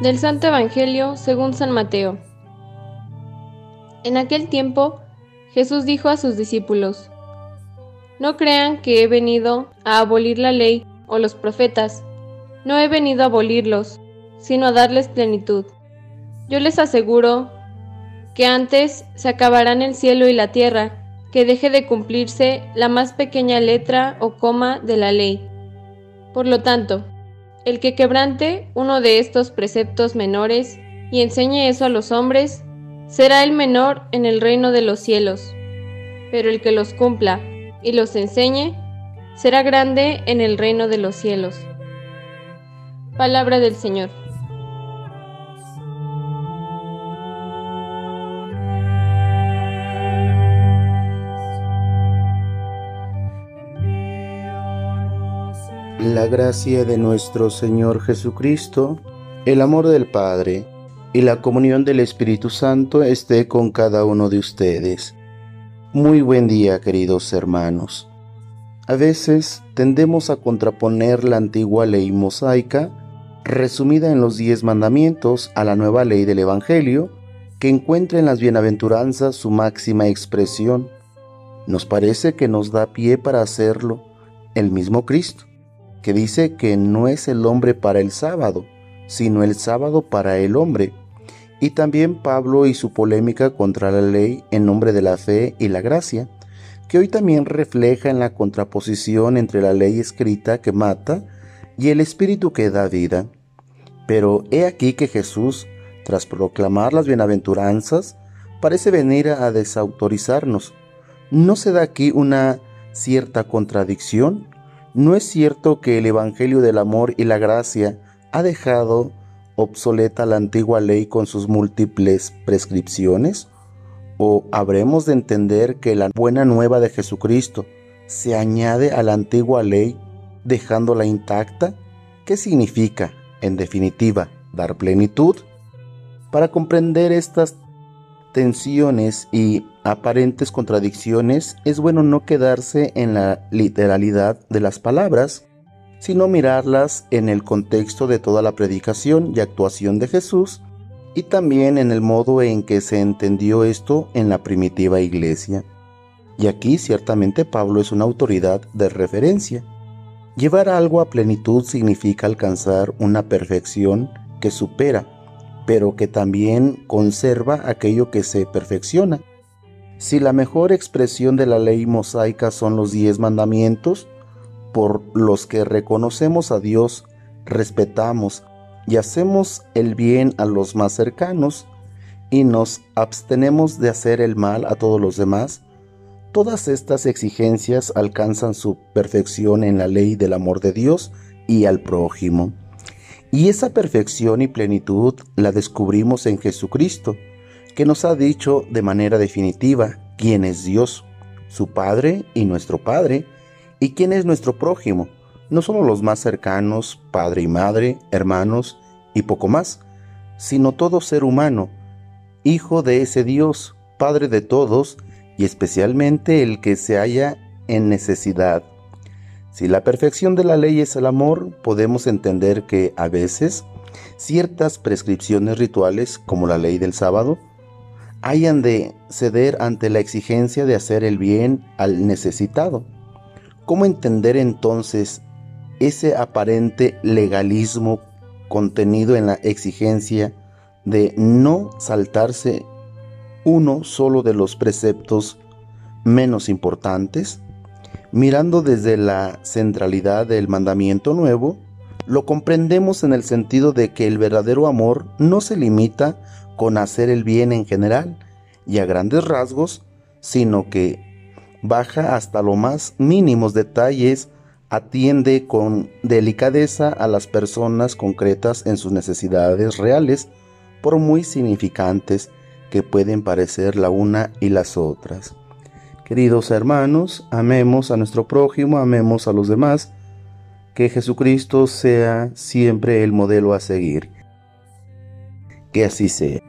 Del Santo Evangelio según San Mateo. En aquel tiempo Jesús dijo a sus discípulos, No crean que he venido a abolir la ley o los profetas, no he venido a abolirlos, sino a darles plenitud. Yo les aseguro que antes se acabarán el cielo y la tierra, que deje de cumplirse la más pequeña letra o coma de la ley. Por lo tanto, el que quebrante uno de estos preceptos menores y enseñe eso a los hombres, será el menor en el reino de los cielos. Pero el que los cumpla y los enseñe, será grande en el reino de los cielos. Palabra del Señor. La gracia de nuestro Señor Jesucristo, el amor del Padre y la comunión del Espíritu Santo esté con cada uno de ustedes. Muy buen día, queridos hermanos. A veces tendemos a contraponer la antigua ley mosaica, resumida en los diez mandamientos, a la nueva ley del Evangelio, que encuentra en las bienaventuranzas su máxima expresión. Nos parece que nos da pie para hacerlo el mismo Cristo que dice que no es el hombre para el sábado, sino el sábado para el hombre. Y también Pablo y su polémica contra la ley en nombre de la fe y la gracia, que hoy también refleja en la contraposición entre la ley escrita que mata y el espíritu que da vida. Pero he aquí que Jesús, tras proclamar las bienaventuranzas, parece venir a desautorizarnos. ¿No se da aquí una cierta contradicción? ¿No es cierto que el Evangelio del Amor y la Gracia ha dejado obsoleta la antigua ley con sus múltiples prescripciones? ¿O habremos de entender que la buena nueva de Jesucristo se añade a la antigua ley dejándola intacta? ¿Qué significa, en definitiva, dar plenitud? Para comprender estas tensiones y aparentes contradicciones, es bueno no quedarse en la literalidad de las palabras, sino mirarlas en el contexto de toda la predicación y actuación de Jesús y también en el modo en que se entendió esto en la primitiva iglesia. Y aquí ciertamente Pablo es una autoridad de referencia. Llevar algo a plenitud significa alcanzar una perfección que supera pero que también conserva aquello que se perfecciona. Si la mejor expresión de la ley mosaica son los diez mandamientos, por los que reconocemos a Dios, respetamos y hacemos el bien a los más cercanos, y nos abstenemos de hacer el mal a todos los demás, todas estas exigencias alcanzan su perfección en la ley del amor de Dios y al prójimo. Y esa perfección y plenitud la descubrimos en Jesucristo, que nos ha dicho de manera definitiva quién es Dios, su Padre y nuestro Padre, y quién es nuestro prójimo, no solo los más cercanos, padre y madre, hermanos y poco más, sino todo ser humano, hijo de ese Dios, Padre de todos, y especialmente el que se halla en necesidad si la perfección de la ley es el amor, podemos entender que a veces ciertas prescripciones rituales, como la ley del sábado, hayan de ceder ante la exigencia de hacer el bien al necesitado. ¿Cómo entender entonces ese aparente legalismo contenido en la exigencia de no saltarse uno solo de los preceptos menos importantes? Mirando desde la centralidad del mandamiento nuevo, lo comprendemos en el sentido de que el verdadero amor no se limita con hacer el bien en general y a grandes rasgos, sino que baja hasta los más mínimos detalles, atiende con delicadeza a las personas concretas en sus necesidades reales, por muy significantes que pueden parecer la una y las otras. Queridos hermanos, amemos a nuestro prójimo, amemos a los demás, que Jesucristo sea siempre el modelo a seguir. Que así sea.